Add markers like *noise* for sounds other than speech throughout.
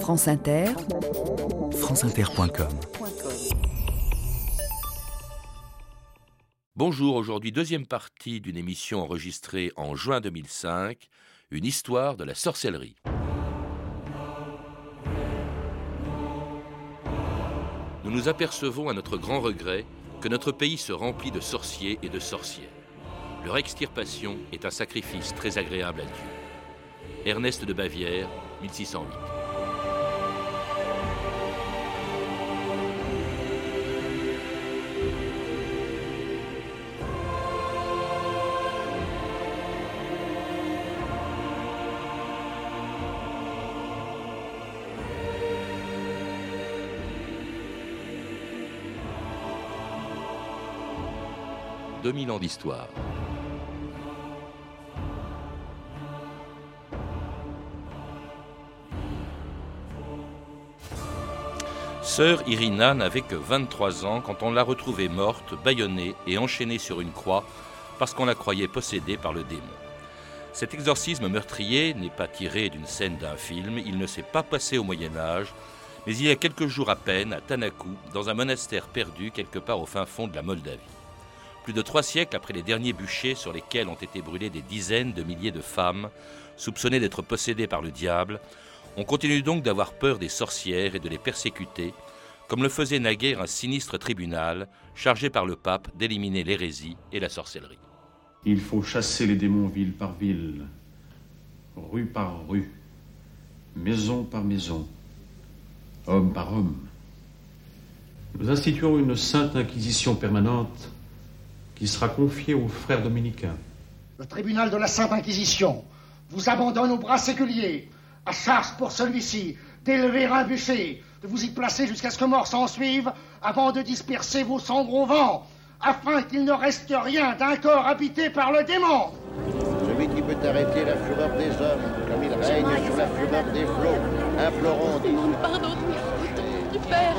France Inter, franceinter.com Bonjour, aujourd'hui deuxième partie d'une émission enregistrée en juin 2005, une histoire de la sorcellerie. Nous nous apercevons à notre grand regret que notre pays se remplit de sorciers et de sorcières. Leur extirpation est un sacrifice très agréable à Dieu. Ernest de Bavière, 1608. « 2000 ans d'histoire. Sœur Irina n'avait que 23 ans quand on l'a retrouvée morte, bâillonnée et enchaînée sur une croix parce qu'on la croyait possédée par le démon. Cet exorcisme meurtrier n'est pas tiré d'une scène d'un film, il ne s'est pas passé au Moyen Âge, mais il y a quelques jours à peine à Tanakou, dans un monastère perdu quelque part au fin fond de la Moldavie. Plus de trois siècles après les derniers bûchers sur lesquels ont été brûlées des dizaines de milliers de femmes, soupçonnées d'être possédées par le diable, on continue donc d'avoir peur des sorcières et de les persécuter, comme le faisait naguère un sinistre tribunal chargé par le pape d'éliminer l'hérésie et la sorcellerie. Il faut chasser les démons ville par ville, rue par rue, maison par maison, homme par homme. Nous instituons une sainte inquisition permanente qui sera confiée aux frères dominicains. Le tribunal de la Sainte Inquisition vous abandonne aux bras séculiers à charge pour celui-ci d'élever un bûcher, de vous y placer jusqu'à ce que mort s'en suive, avant de disperser vos cendres au vent, afin qu'il ne reste rien d'un corps habité par le démon. Celui qui peut arrêter la fureur des hommes, comme il règne sur la fureur des flots, implorons des Pardon, du Père.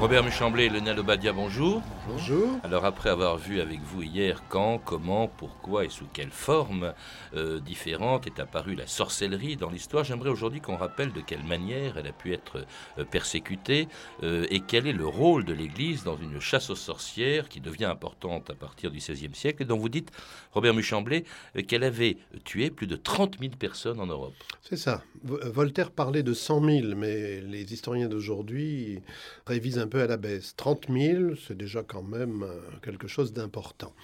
Robert Muchamblé et Lionel Obadia, bonjour. Bonjour. Alors après avoir vu avec vous hier quand, comment, pourquoi et sous quelle forme euh, différente est apparue la sorcellerie dans l'histoire, j'aimerais aujourd'hui qu'on rappelle de quelle manière elle a pu être euh, persécutée euh, et quel est le rôle de l'Église dans une chasse aux sorcières qui devient importante à partir du XVIe siècle et dont vous dites, Robert Muchamblé, qu'elle avait tué plus de 30 000 personnes en Europe. C'est ça. Vo- Voltaire parlait de 100 000, mais les historiens d'aujourd'hui révisent un peu à la baisse. 30 000, c'est déjà quand même euh, quelque chose d'important.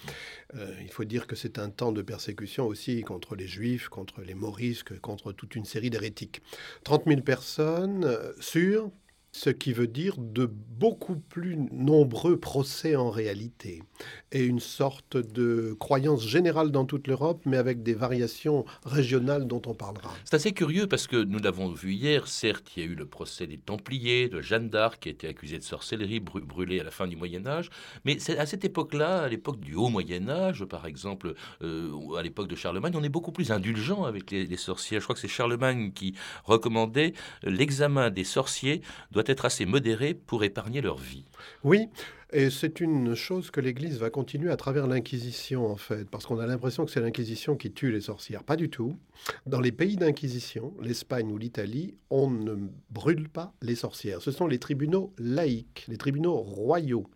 Euh, il faut dire que c'est un temps de persécution aussi contre les juifs, contre les morisques, contre toute une série d'hérétiques. 30 000 personnes euh, sûres, ce qui veut dire de beaucoup plus nombreux procès en réalité, et une sorte de croyance générale dans toute l'Europe, mais avec des variations régionales dont on parlera. C'est assez curieux parce que nous l'avons vu hier, certes, il y a eu le procès des Templiers, de Jeanne d'Arc qui a été accusée de sorcellerie, brûlée à la fin du Moyen Âge, mais à cette époque-là, à l'époque du Haut Moyen Âge, par exemple, euh, à l'époque de Charlemagne, on est beaucoup plus indulgent avec les, les sorcières. Je crois que c'est Charlemagne qui recommandait l'examen des sorciers doit être assez modéré pour épargner leur vie. Oui, et c'est une chose que l'Église va continuer à travers l'Inquisition, en fait, parce qu'on a l'impression que c'est l'Inquisition qui tue les sorcières. Pas du tout. Dans les pays d'Inquisition, l'Espagne ou l'Italie, on ne brûle pas les sorcières. Ce sont les tribunaux laïques, les tribunaux royaux.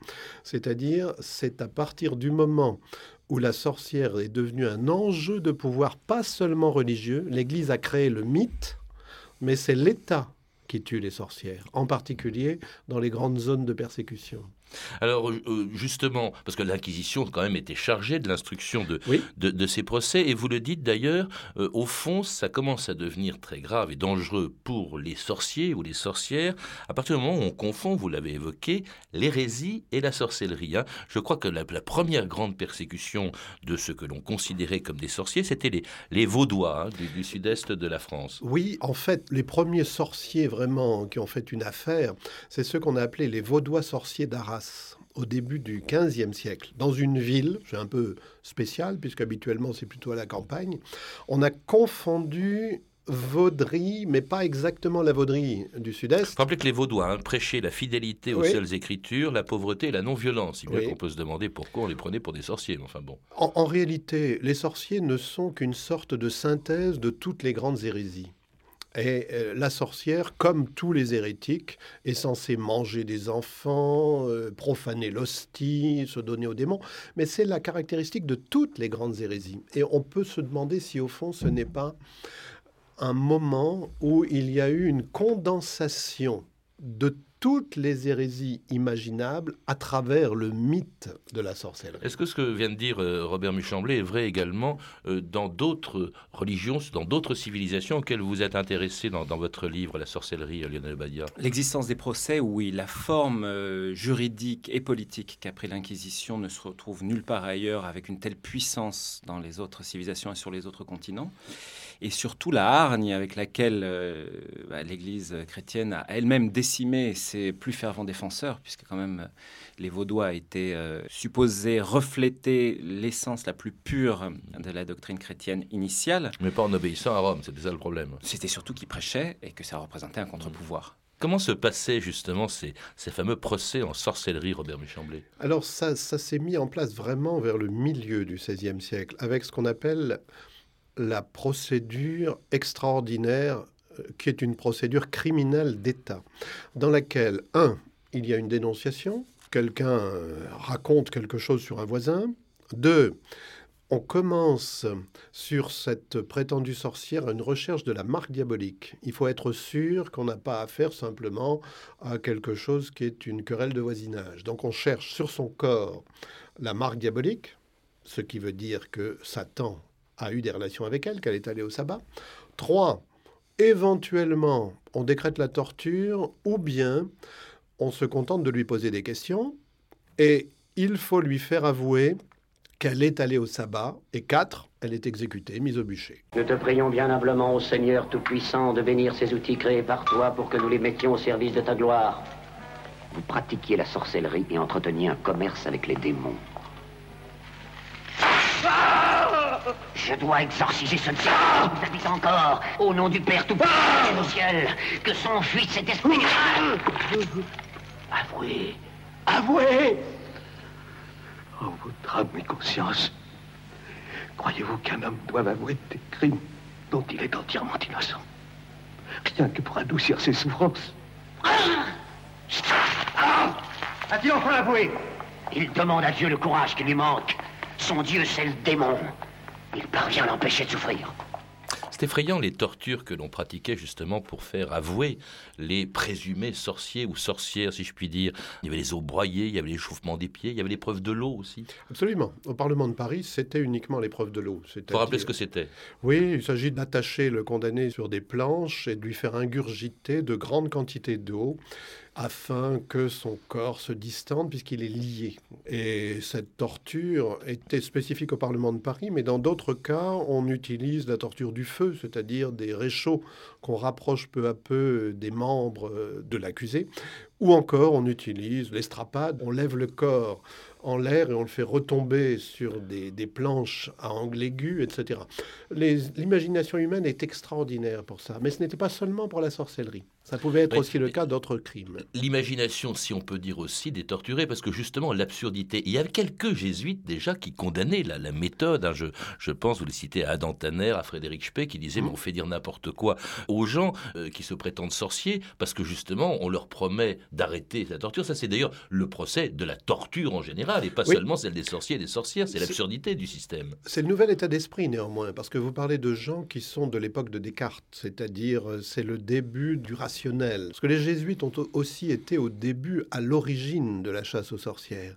C'est-à-dire, c'est à partir du moment où la sorcière est devenue un enjeu de pouvoir, pas seulement religieux, l'Église a créé le mythe, mais c'est l'État qui tue les sorcières, en particulier dans les grandes zones de persécution. Alors euh, justement, parce que l'Inquisition quand même était chargée de l'instruction de, Oui. de, de ces procès, et vous le dites d'ailleurs, euh, au fond, ça commence à devenir très grave et dangereux pour les sorciers ou les sorcières, à partir du moment où on confond, vous l'avez évoqué, l'hérésie et la sorcellerie. hein. Je crois que la, la première grande persécution de ce que l'on considérait comme des sorciers, c'était les, les Vaudois hein, du, du sud-est de la France. Oui, en fait, les premiers sorciers vraiment qui ont fait une affaire, c'est ceux qu'on a appelés les Vaudois sorciers d'Arras au début du XVe siècle, dans une ville, c'est un peu spécial puisqu'habituellement c'est plutôt à la campagne, on a confondu vauderie, mais pas exactement la vauderie du Sud-Est. Rappelez que les Vaudois hein, prêchaient la fidélité aux Oui. seules écritures, la pauvreté et la non-violence. Bien Oui. qu'on peut se demander pourquoi on les prenait pour des sorciers. mais Enfin bon. En, en réalité, les sorciers ne sont qu'une sorte de synthèse de toutes les grandes hérésies. Et euh, la sorcière, comme tous les hérétiques, est censée manger des enfants, euh, profaner l'hostie, se donner aux démons. Mais c'est la caractéristique de toutes les grandes hérésies. Et on peut se demander si, au fond, ce n'est pas un moment où il y a eu une condensation de toutes les hérésies imaginables à travers le mythe de la sorcellerie. Est-ce que ce que vient de dire euh, Robert Muchemblé est vrai également euh, dans d'autres religions, dans d'autres civilisations auxquelles vous êtes intéressé dans, dans votre livre La sorcellerie, euh, Lionel Badia? L'existence des procès, oui, la forme euh, juridique et politique qu'a pris l'Inquisition ne se retrouve nulle part ailleurs avec une telle puissance dans les autres civilisations et sur les autres continents. Et surtout la hargne avec laquelle euh, bah, l'Église chrétienne a elle-même décimé ses plus fervents défenseurs, puisque quand même euh, les Vaudois étaient euh, supposés refléter l'essence la plus pure de la doctrine chrétienne initiale. Mais pas en obéissant à Rome, c'était ça le problème. C'était surtout qu'ils prêchaient et que ça représentait un contre-pouvoir. Comment se passaient justement ces, ces fameux procès en sorcellerie, Robert Muchemblé Alors ça, ça s'est mis en place vraiment vers le milieu du XVIe siècle, avec ce qu'on appelle la procédure extraordinaire, euh, qui est une procédure criminelle d'État, dans laquelle, un, il y a une dénonciation, quelqu'un euh, raconte quelque chose sur un voisin, deux, on commence sur cette prétendue sorcière une recherche de la marque diabolique. Il faut être sûr qu'on n'a pas affaire simplement à quelque chose qui est une querelle de voisinage. Donc on cherche sur son corps la marque diabolique, ce qui veut dire que Satan a eu des relations avec elle, qu'elle est allée au sabbat. Trois, éventuellement, on décrète la torture ou bien on se contente de lui poser des questions et il faut lui faire avouer qu'elle est allée au sabbat. Et quatre, elle est exécutée, mise au bûcher. Nous te prions bien humblement, ô Seigneur Tout-Puissant, de bénir ces outils créés par toi pour que nous les mettions au service de ta gloire. Vous pratiquiez la sorcellerie et entreteniez un commerce avec les démons. Je dois exorciser ce diable qui vous habite encore, au nom du Père Tout-Puissant au ciel, que s'enfuit cet esprit. Avouez, avouez Oh, votre âme et conscience, croyez-vous qu'un homme doive avouer des crimes dont il est entièrement innocent? Rien que pour adoucir ses souffrances. A-t-il enfin avoué Il demande à Dieu le courage qui lui manque. Son Dieu, c'est le démon. Il parvient à l'empêcher de souffrir. C'est effrayant les tortures que l'on pratiquait justement pour faire avouer les présumés sorciers ou sorcières, si je puis dire. Il y avait les os broyés, il y avait l'échauffement des pieds, il y avait l'épreuve de l'eau aussi. Absolument. Au Parlement de Paris, c'était uniquement l'épreuve de l'eau. Vous rappeler ce que c'était? Oui, il s'agit d'attacher le condamné sur des planches et de lui faire ingurgiter de grandes quantités d'eau afin que son corps se distende puisqu'il est lié. Et cette torture était spécifique au Parlement de Paris, mais dans d'autres cas, on utilise la torture du feu, c'est-à-dire des réchauds qu'on rapproche peu à peu des membres de l'accusé, ou encore on utilise l'estrapade, on lève le corps en l'air et on le fait retomber sur des, des planches à angle aigu, etc. L'imagination humaine est extraordinaire pour ça, mais ce n'était pas seulement pour la sorcellerie. Ça pouvait être aussi le cas d'autres crimes. L'imagination, si on peut dire aussi, des torturés, parce que justement l'absurdité. Il y avait quelques jésuites déjà qui condamnaient la, la méthode. hein. Je, je pense, vous le citez à Adam Tanner, à Frédéric Spey, qui disait mais on fait dire n'importe quoi aux gens euh, qui se prétendent sorciers, parce que justement on leur promet d'arrêter la torture. Ça, c'est d'ailleurs le procès de la torture en général, et pas Oui. seulement celle des sorciers et des sorcières. C'est l'absurdité du système. C'est le nouvel état d'esprit néanmoins, parce que vous parlez de gens qui sont de l'époque de Descartes, c'est-à-dire euh, c'est le début du rationnel. Parce que les jésuites ont au- aussi été au début, à l'origine de la chasse aux sorcières.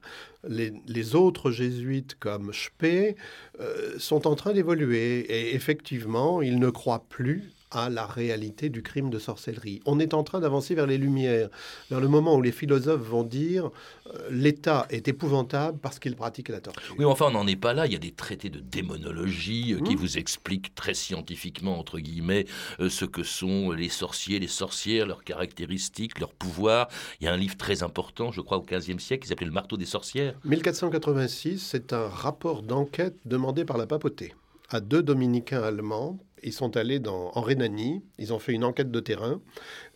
Les, les autres jésuites comme Spee euh, sont en train d'évoluer et effectivement, ils ne croient plus à la réalité du crime de sorcellerie. On est en train d'avancer vers les Lumières, vers le moment où les philosophes vont dire euh, l'État est épouvantable parce qu'il pratique la torture. Oui, mais enfin, on n'en est pas là. Il y a des traités de démonologie euh, qui Mmh. vous expliquent très scientifiquement, entre guillemets, euh, ce que sont les sorciers, les sorcières, leurs caractéristiques, leurs pouvoirs. Il y a un livre très important, je crois, au XVe siècle, qui s'appelait Le marteau des sorcières. 1486, c'est un rapport d'enquête demandé par la papauté à deux dominicains allemands. Ils sont allés en Rhénanie, ils ont fait une enquête de terrain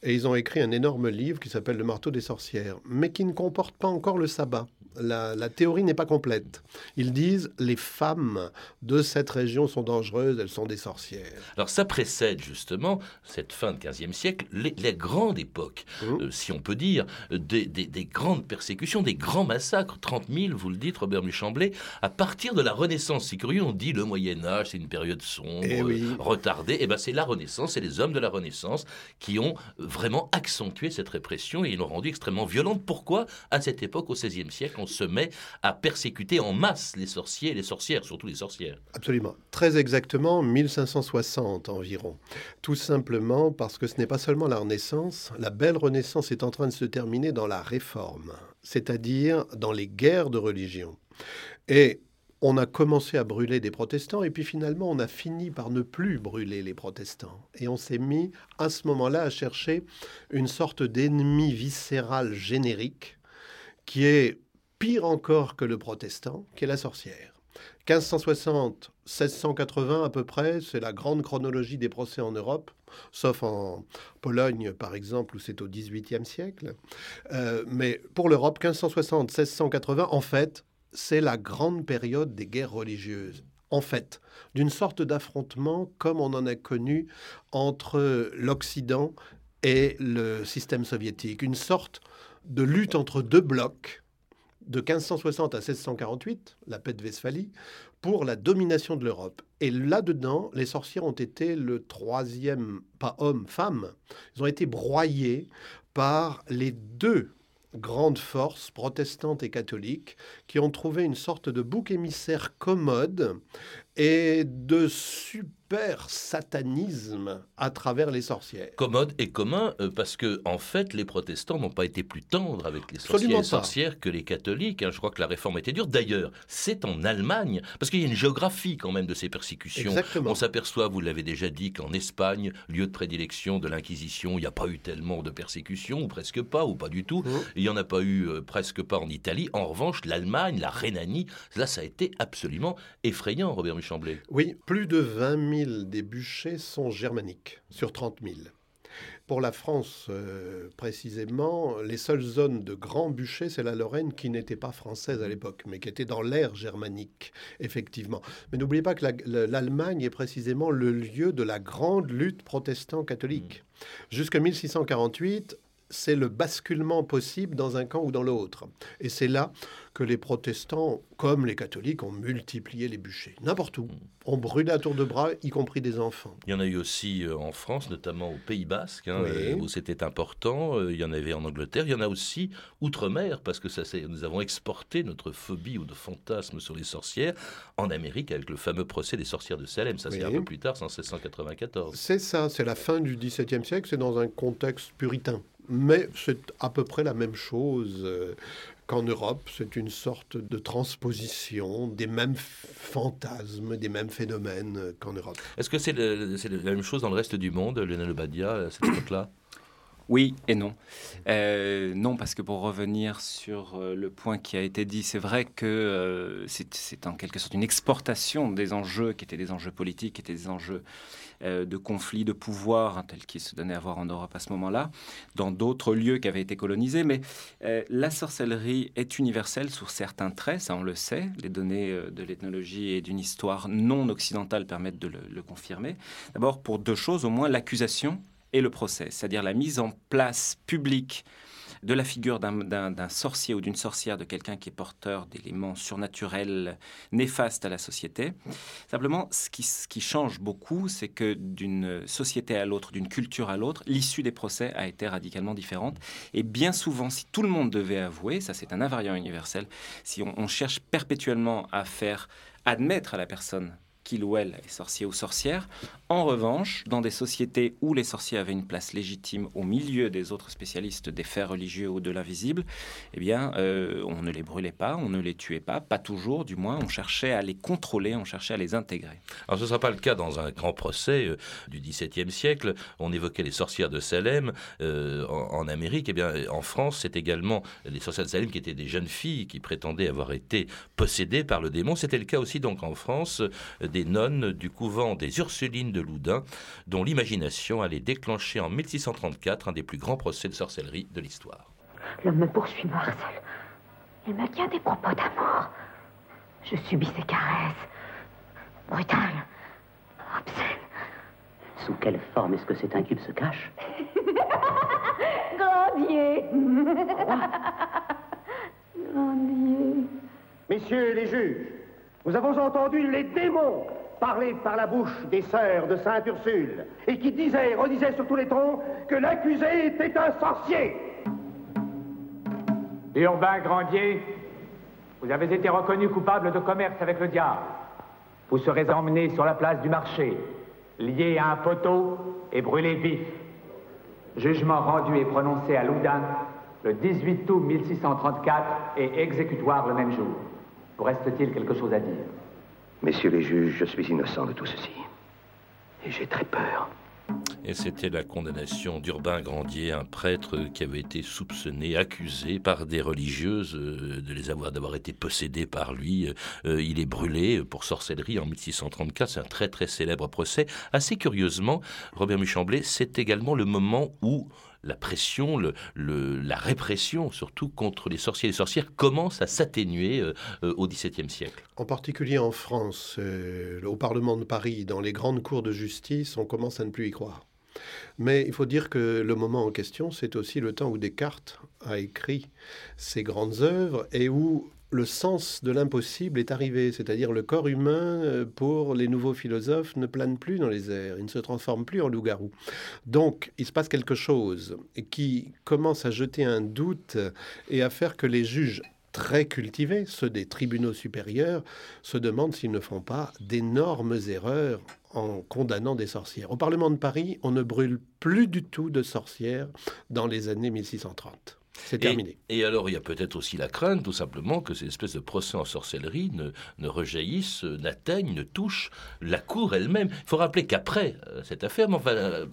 et ils ont écrit un énorme livre qui s'appelle Le marteau des sorcières, mais qui ne comporte pas encore le sabbat la, théorie n'est pas complète. Ils disent les femmes de cette région sont dangereuses, elles sont des sorcières. Alors ça précède justement cette fin du XVe siècle, les, grandes époques, mmh. euh, si on peut dire, des, grandes persécutions, des grands massacres, 30 000, vous le dites, Robert Muchamblé, à partir de la Renaissance. C'est curieux, on dit le Moyen Âge, c'est une période sombre, eh retardée. Et eh ben c'est la Renaissance, c'est les hommes de la Renaissance qui ont vraiment accentué cette répression et ils l'ont rendue extrêmement violente. Pourquoi? À cette époque, au XVIe siècle, se met à persécuter en masse les sorciers et les sorcières, surtout les sorcières. Absolument. Très exactement 1560 environ. Tout simplement parce que ce n'est pas seulement la Renaissance, la belle Renaissance est en train de se terminer dans la Réforme, c'est-à-dire dans les guerres de religion. Et on a commencé à brûler des protestants et puis finalement on a fini par ne plus brûler les protestants. Et on s'est mis à ce moment-là à chercher une sorte d'ennemi viscéral générique qui est pire encore que le protestant, qui est la sorcière. 1560, 1680 à peu près, c'est la grande chronologie des procès en Europe, sauf en Pologne par exemple, où c'est au XVIIIe siècle. Euh, mais pour l'Europe, 1560, 1680, en fait, c'est la grande période des guerres religieuses. En fait, d'une sorte d'affrontement comme on en a connu entre l'Occident et le système soviétique, une sorte de lutte entre deux blocs de 1560 à 1648, la paix de Westphalie, pour la domination de l'Europe. Et là-dedans, les sorcières ont été le troisième, pas homme, femme, ils ont été broyés par les deux grandes forces protestantes et catholiques qui ont trouvé une sorte de bouc émissaire commode et de super satanisme à travers les sorcières. Commode et commun euh, parce que en fait les protestants n'ont pas été plus tendres avec les sorcières, sorcières que les catholiques. Hein. Je crois que la réforme était dure. D'ailleurs, c'est en Allemagne parce qu'il y a une géographie quand même de ces persécutions. On s'aperçoit, vous l'avez déjà dit, qu'en Espagne, lieu de prédilection de l'Inquisition, il n'y a pas eu tellement de persécutions ou presque pas ou pas du tout. Mmh. Il n'y en a pas eu euh, presque pas en Italie. En revanche, l'Allemagne, la Rhénanie, là ça a été absolument effrayant, Robert Michel. Oui, plus de 20 000 des bûchers sont germaniques sur 30 000. Pour la France, euh, précisément, les seules zones de grands bûchers, c'est la Lorraine qui n'était pas française à l'époque, mais qui était dans l'ère germanique, effectivement. Mais n'oubliez pas que l'Allemagne est précisément le lieu de la grande lutte protestant-catholique. Mmh. Jusqu'en 1648, c'est le basculement possible dans un camp ou dans l'autre. Et c'est là que les protestants, comme les catholiques, ont multiplié les bûchers. N'importe où. On brûlait à tour de bras, y compris des enfants. Il y en a eu aussi euh, en France, notamment au Pays Basque, hein, euh, où c'était important. Euh, il y en avait en Angleterre. Il y en a aussi outre-mer, parce que ça, nous avons exporté notre phobie ou de fantasme sur les sorcières en Amérique avec le fameux procès des sorcières de Salem. Ça, c'est un peu plus tard, c'est en 1694. C'est ça, c'est la fin du XVIIe siècle. C'est dans un contexte puritain mais c'est à peu près la même chose qu'en Europe, c'est une sorte de transposition des mêmes fantasmes, des mêmes phénomènes qu'en Europe. Est-ce que c'est la même chose dans le reste du monde, Lionel Obadia, à cette époque-là? Oui et non. Euh, non, parce que pour revenir sur euh, le point qui a été dit, c'est vrai que euh, c'est en quelque sorte une exportation des enjeux qui étaient des enjeux politiques, qui étaient des enjeux de conflits de pouvoir, hein, tels qu'ils se donnaient à voir en Europe à ce moment-là, dans d'autres lieux qui avaient été colonisés. Mais la sorcellerie est universelle sur certains traits, ça on le sait. Les données de l'ethnologie et d'une histoire non occidentale permettent de le confirmer. D'abord pour deux choses, au moins l'accusation et le procès, c'est-à-dire la mise en place publique de la figure d'un sorcier ou d'une sorcière, de quelqu'un qui est porteur d'éléments surnaturels néfastes à la société. Simplement, ce qui, ce qui change beaucoup, c'est que d'une société à l'autre, d'une culture à l'autre, l'issue des procès a été radicalement différente. Et bien souvent, si tout le monde devait avouer, ça c'est un invariant universel, si on cherche perpétuellement à faire admettre à la personne qu'il ou elle est sorcier ou sorcière. En revanche, dans des sociétés où les sorciers avaient une place légitime au milieu des autres spécialistes des faits religieux ou de l'invisible, eh bien, euh, on ne les brûlait pas, on ne les tuait pas, pas toujours, du moins, on cherchait à les contrôler, on cherchait à les intégrer. Alors, ce ne sera pas le cas dans un grand procès euh, du XVIIe siècle. On évoquait les sorcières de Salem euh, en, Amérique. Eh bien, en France, c'est également les sorcières de Salem qui étaient des jeunes filles qui prétendaient avoir été possédées par le démon. C'était le cas aussi, donc, en France des nonnes du couvent des Ursulines de Loudun, dont l'imagination allait déclencher en 1634 un des plus grands procès de sorcellerie de l'histoire. L'homme me poursuit, Marcel. Il me tient des propos d'amour. Je subis ses caresses. Brutales. Obscènes. Sous quelle forme est-ce que cet inculte se cache *laughs* Grandier Grandier Messieurs les juges, nous avons entendu les démons parler par la bouche des sœurs de Sainte Ursule et qui disaient redisaient sur tous les tons que l'accusé était un sorcier. Urbain Grandier, vous avez été reconnu coupable de commerce avec le diable. Vous serez emmené sur la place du marché, lié à un poteau et brûlé vif. Jugement rendu et prononcé à Loudun le 18 août 1634 et exécutoire le même jour. Vous reste-t-il quelque chose à dire Messieurs les juges, je suis innocent de tout ceci. Et j'ai très peur. Et c'était la condamnation d'Urbain Grandier, un prêtre qui avait été soupçonné, accusé par des religieuses euh, de les avoir d'avoir été possédées par lui. Euh, il est brûlé pour sorcellerie en 1634. C'est un très très célèbre procès. Assez curieusement, Robert Muchemblé, c'est également le moment où la pression, la répression, surtout contre les sorciers et les sorcières, commence à s'atténuer euh, euh, au XVIIe siècle. En particulier en France, euh, au Parlement de Paris, dans les grandes cours de justice, on commence à ne plus y croire. Mais il faut dire que le moment en question, c'est aussi le temps où Descartes a écrit ses grandes œuvres et où le sens de l'impossible est arrivé, c'est-à-dire le corps humain, euh, pour les nouveaux philosophes, ne plane plus dans les airs, il ne se transforme plus en loup-garou. Donc, il se passe quelque chose qui commence à jeter un doute et à faire que les juges très cultivés, ceux des tribunaux supérieurs, se demandent s'ils ne font pas d'énormes erreurs en condamnant des sorcières. Au Parlement de Paris, on ne brûle plus du tout de sorcières dans les années 1630. C'est terminé. Et, et, alors, il y a peut-être aussi la crainte, tout simplement, que ces espèces de procès en sorcellerie ne, ne rejaillissent, n'atteignent, ne touchent la cour elle-même. Il faut rappeler qu'après euh, cette affaire, mais enfin, euh,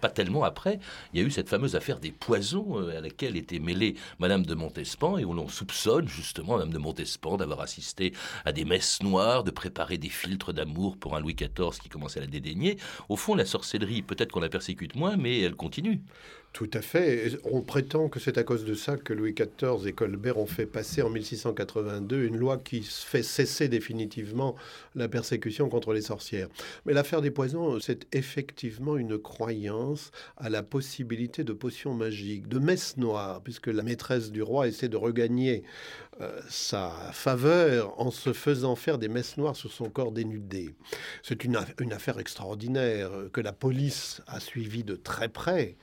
pas tellement après, il y a eu cette fameuse affaire des poisons euh, à laquelle était mêlée Madame de Montespan et où l'on soupçonne justement Madame de Montespan d'avoir assisté à des messes noires, de préparer des filtres d'amour pour un Louis XIV qui commençait à la dédaigner. Au fond, la sorcellerie, peut-être qu'on la persécute moins, mais elle continue. Tout à fait. On prétend que c'est à cause de ça que Louis XIV et Colbert ont fait passer en 1682 une loi qui fait cesser définitivement la persécution contre les sorcières. Mais l'affaire des poisons, c'est effectivement une croyance à la possibilité de potions magiques, de messes noires, puisque la maîtresse du roi essaie de regagner euh, sa faveur en se faisant faire des messes noires sur son corps dénudé. C'est une, une affaire extraordinaire que la police a suivie de très près.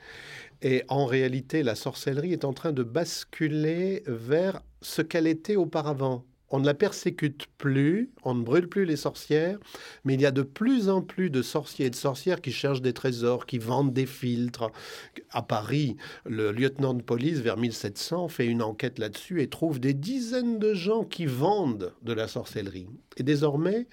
Et en réalité, la sorcellerie est en train de basculer vers ce qu'elle était auparavant. On ne la persécute plus, on ne brûle plus les sorcières, mais il y a de plus en plus de sorciers et de sorcières qui cherchent des trésors, qui vendent des filtres. À Paris, le lieutenant de police, vers 1700, fait une enquête là-dessus et trouve des dizaines de gens qui vendent de la sorcellerie. Et désormais,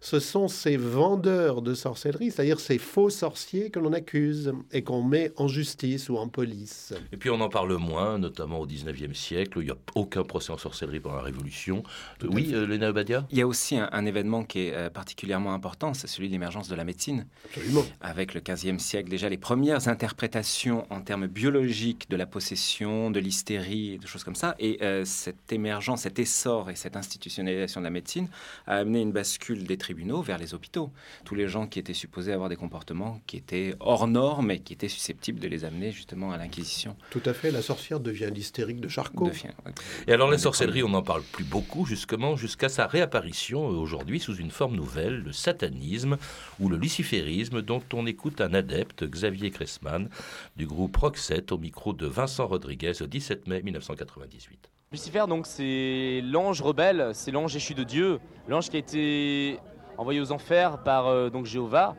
ce sont ces vendeurs de sorcellerie, c'est-à-dire ces faux sorciers que l'on accuse et qu'on met en justice ou en police. Et puis on en parle moins, notamment au 19e siècle, où il n'y a aucun procès en sorcellerie pendant la Révolution. Tout oui, euh, Léna Obadia? Il y a aussi un, un événement qui est euh, particulièrement important, c'est celui de l'émergence de la médecine. Absolument. Avec le 15e siècle, déjà les premières interprétations en termes biologiques de la possession, de l'hystérie, de choses comme ça. Et euh, cette émergence, cet essor et cette institutionnalisation de la médecine a amené une bascule des tribunaux vers les hôpitaux. Tous les gens qui étaient supposés avoir des comportements qui étaient hors normes et qui étaient susceptibles de les amener justement à l'Inquisition. Tout à fait, la sorcière devient l'hystérique de Charcot. Devient, ouais. Et alors la sorcellerie, on n'en parle plus beaucoup justement jusqu'à sa réapparition aujourd'hui sous une forme nouvelle, le satanisme ou le luciférisme dont on écoute un adepte, Xavier Cressman, du groupe Roxette au micro de Vincent Rodriguez le 17 mai 1998. Lucifer, donc, c'est l'ange rebelle, c'est l'ange échu de Dieu, l'ange qui a été envoyé aux enfers par euh, donc Jéhovah,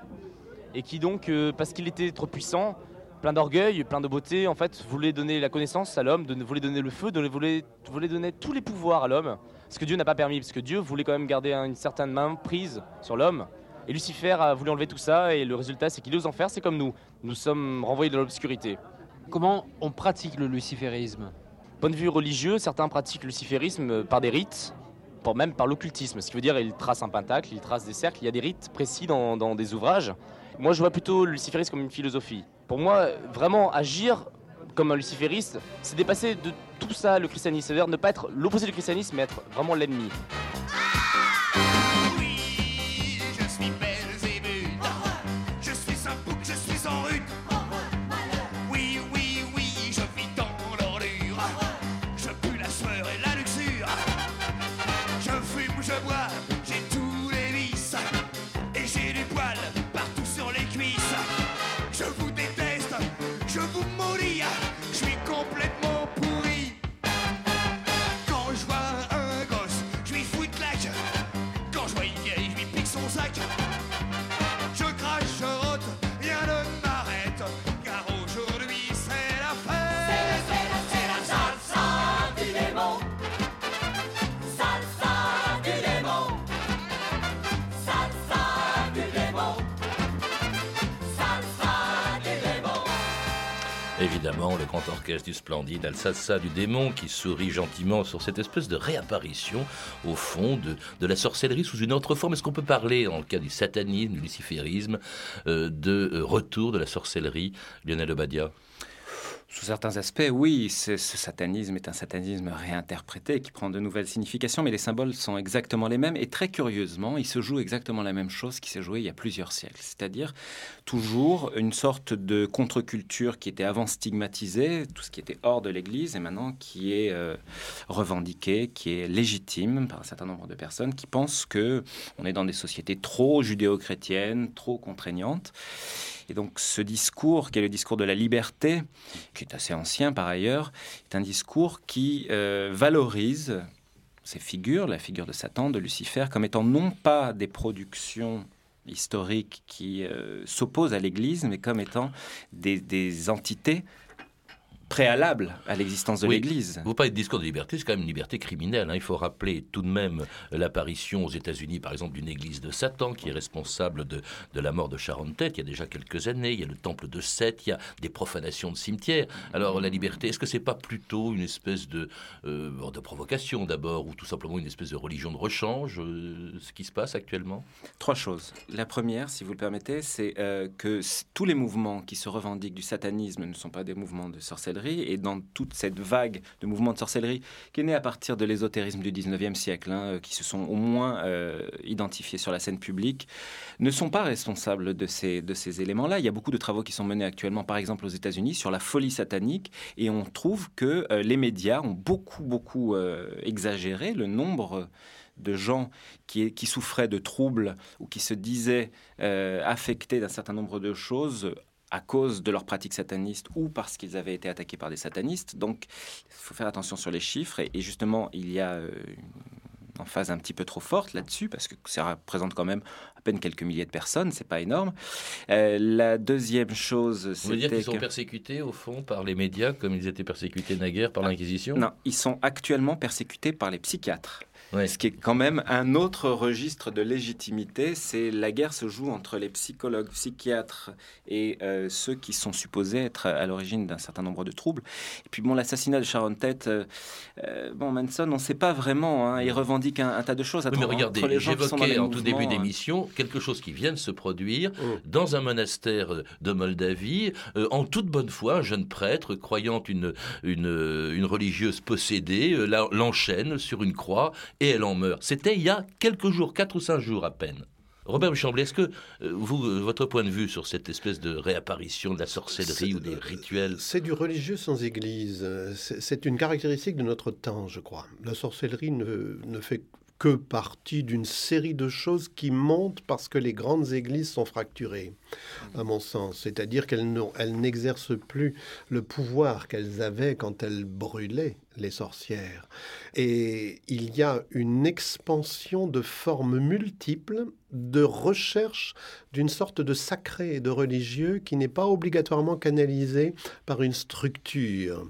et qui donc, euh, parce qu'il était trop puissant, plein d'orgueil, plein de beauté, en fait, voulait donner la connaissance à l'homme, voulait donner le feu, voulait, voulait donner tous les pouvoirs à l'homme, ce que Dieu n'a pas permis, parce que Dieu voulait quand même garder une certaine main prise sur l'homme. Et Lucifer a voulu enlever tout ça, et le résultat, c'est qu'il est aux enfers, c'est comme nous. Nous sommes renvoyés de l'obscurité. Comment on pratique le luciférisme? Point de vue religieux, certains pratiquent le luciférisme par des rites, même par l'occultisme, ce qui veut dire il trace un pentacle, il trace des cercles, il y a des rites précis dans, dans des ouvrages. Moi, je vois plutôt le luciférisme comme une philosophie. Pour moi, vraiment agir comme un lucifériste, c'est dépasser de tout ça le christianisme, c'est-à-dire ne pas être l'opposé du christianisme, mais être vraiment l'ennemi. Évidemment, le grand orchestre du splendide Alsassa du démon qui sourit gentiment sur cette espèce de réapparition, au fond, de, de la sorcellerie sous une autre forme. Est-ce qu'on peut parler, dans le cas du satanisme, du luciférisme, euh, de euh, retour de la sorcellerie, Lionel Obadia? Sous certains aspects, oui, ce, ce satanisme est un satanisme réinterprété qui prend de nouvelles significations, mais les symboles sont exactement les mêmes. Et très curieusement, il se joue exactement la même chose qui s'est jouée il y a plusieurs siècles. C'est-à-dire toujours une sorte de contre-culture qui était avant stigmatisée, tout ce qui était hors de l'Église, et maintenant qui est euh, revendiqué, qui est légitime par un certain nombre de personnes qui pensent que on est dans des sociétés trop judéo-chrétiennes, trop contraignantes. Et donc ce discours, qui est le discours de la liberté, qui est assez ancien par ailleurs, est un discours qui euh, valorise ces figures, la figure de Satan, de Lucifer, comme étant non pas des productions historiques qui euh, s'opposent à l'Église, mais comme étant des, des entités préalables à l'existence de Oui. l'Église. Vous parlez de discours de liberté, c'est quand même une liberté criminelle. hein. Il faut rappeler tout de même l'apparition aux États-Unis, par exemple, d'une église de Satan qui est responsable de, de la mort de Sharon Tate il y a déjà quelques années. Il y a le temple de Seth, il y a des profanations de cimetières. Alors la liberté, est-ce que c'est pas plutôt une espèce de, euh, de provocation d'abord, ou tout simplement une espèce de religion de rechange, euh, ce qui se passe actuellement? Trois choses. La première, si vous le permettez, c'est euh, que tous les mouvements qui se revendiquent du satanisme ne sont pas des mouvements de sorcellerie. Et dans toute cette vague de mouvements de sorcellerie qui est née à partir de l'ésotérisme du 19e siècle, hein, qui se sont au moins euh, identifiés sur la scène publique, ne sont pas responsables de ces, éléments-là. Il y a beaucoup de travaux qui sont menés actuellement, par exemple aux États-Unis, sur la folie satanique. Et on trouve que euh, les médias ont beaucoup, beaucoup euh, exagéré le nombre de gens qui, souffraient de troubles ou qui se disaient affectés d'un certain nombre de choses à cause de leur pratique sataniste ou parce qu'ils avaient été attaqués par des satanistes. Donc, il faut faire attention sur les chiffres. Et, et justement, il y a euh, une emphase un petit peu trop forte là-dessus parce que ça représente quand même à peine quelques milliers de personnes. C'est pas énorme. Euh, la deuxième chose, Vous voulez dire qu'ils sont persécutés, au fond, par les médias, comme ils étaient persécutés naguère par l'Inquisition? Non, ils sont actuellement persécutés par les psychiatres. Ce qui est quand même un autre registre de légitimité, c'est la guerre se joue entre les psychologues, psychiatres et euh, ceux qui sont supposés être à l'origine d'un certain nombre de troubles. Et puis bon, l'assassinat de Sharon Tate, euh, euh, bon Manson, on ne sait pas vraiment. hein, il revendique un, un tas de choses. Oui, mais regardez, j'évoquais en tout début d'émission quelque chose qui vient de se produire dans un monastère de Moldavie. Euh, en toute bonne foi, un jeune prêtre, croyant une, une, une religieuse possédée, l'enchaîne sur une croix et elle en meurt. C'était il y a quelques jours, quatre ou cinq jours à peine. Robert Chambly, est-ce que euh, vous, euh, votre point de vue sur cette espèce de réapparition de la sorcellerie ou des rituels C'est du religieux sans église. C'est c'est une caractéristique de notre temps, je crois. La sorcellerie ne, ne fait que partie d'une série de choses qui montent parce que les grandes églises sont fracturées, à mon sens. C'est-à-dire qu'elles n'exercent plus le pouvoir qu'elles avaient quand elles brûlaient les sorcières. Et il y a une expansion de formes multiples de recherche d'une sorte de sacré et de religieux qui n'est pas obligatoirement canalisé par une structure.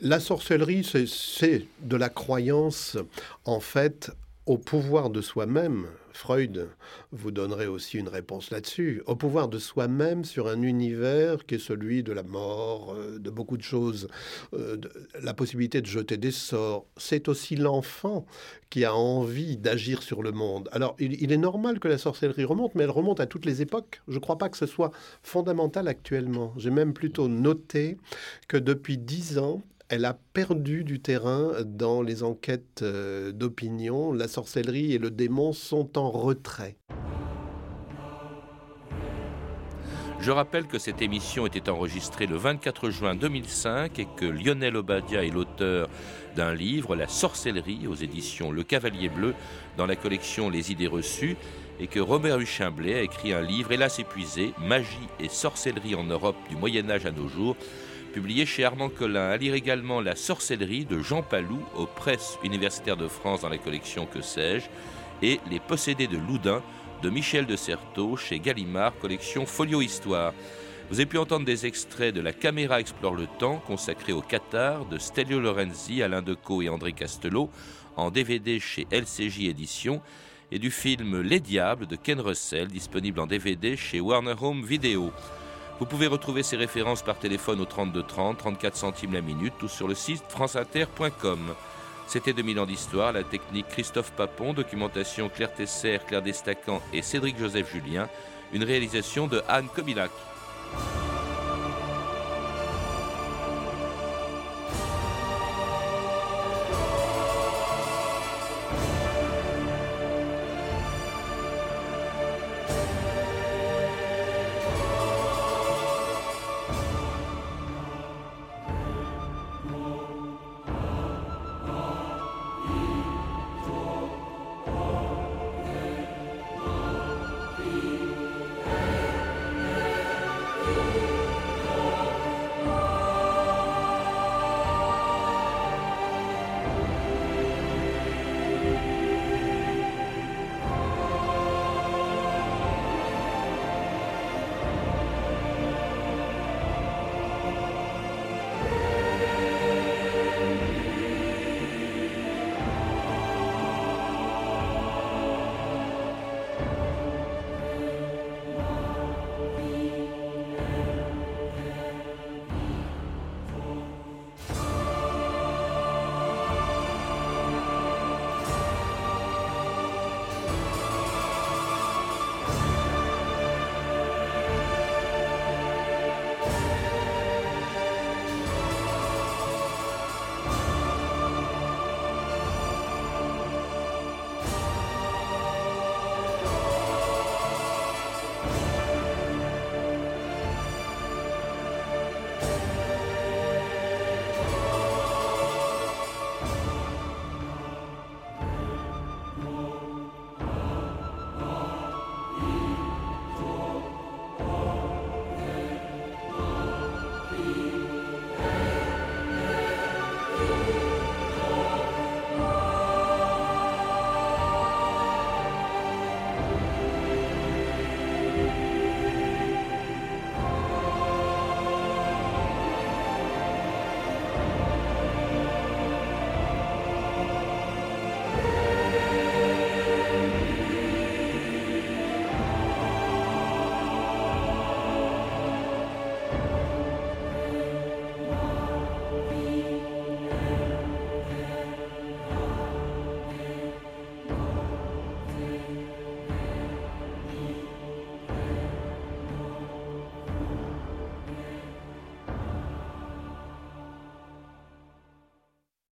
La sorcellerie, c'est de la croyance, en fait, au pouvoir de soi-même, Freud vous donnerait aussi une réponse là-dessus, au pouvoir de soi-même sur un univers qui est celui de la mort, euh, de beaucoup de choses, euh, la possibilité de jeter des sorts. C'est aussi l'enfant qui a envie d'agir sur le monde. Alors, il, il, est normal que la sorcellerie remonte, mais elle remonte à toutes les époques. Je ne crois pas que ce soit fondamental actuellement. J'ai même plutôt noté que depuis dix ans, elle a perdu du terrain dans les enquêtes euh, d'opinion. La sorcellerie et le démon sont en retrait. Je rappelle que cette émission était enregistrée le 24 juin 2005 et que Lionel Obadia est l'auteur d'un livre, La sorcellerie, aux éditions Le Cavalier Bleu, dans la collection Les idées reçues, et que Robert Huchin-Blay a écrit un livre, hélas épuisé, Magie et sorcellerie en Europe du Moyen Âge à nos jours, publié chez Armand Collin. À lire également La sorcellerie de Jean Palou aux presses universitaires de France dans la collection Que sais-je et Les possédés de Loudun de Michel de Certeau chez Gallimard, collection Folio Histoire. Vous avez pu entendre des extraits de La caméra explore le temps consacré au Qatar de Stelio Lorenzi, Alain Decaux et André Castelot en DVD chez LCJ Éditions et du film Les Diables de Ken Russell disponible en DVD chez Warner Home Video. Vous pouvez retrouver ces références par téléphone au 32 30, 34 centimes la minute ou sur le site franceinter.com. C'était 2000 ans d'histoire, la technique Christophe Papon, documentation Claire Tesser, Claire Destacan et Cédric Joseph Julien, une réalisation de Anne Kobilac.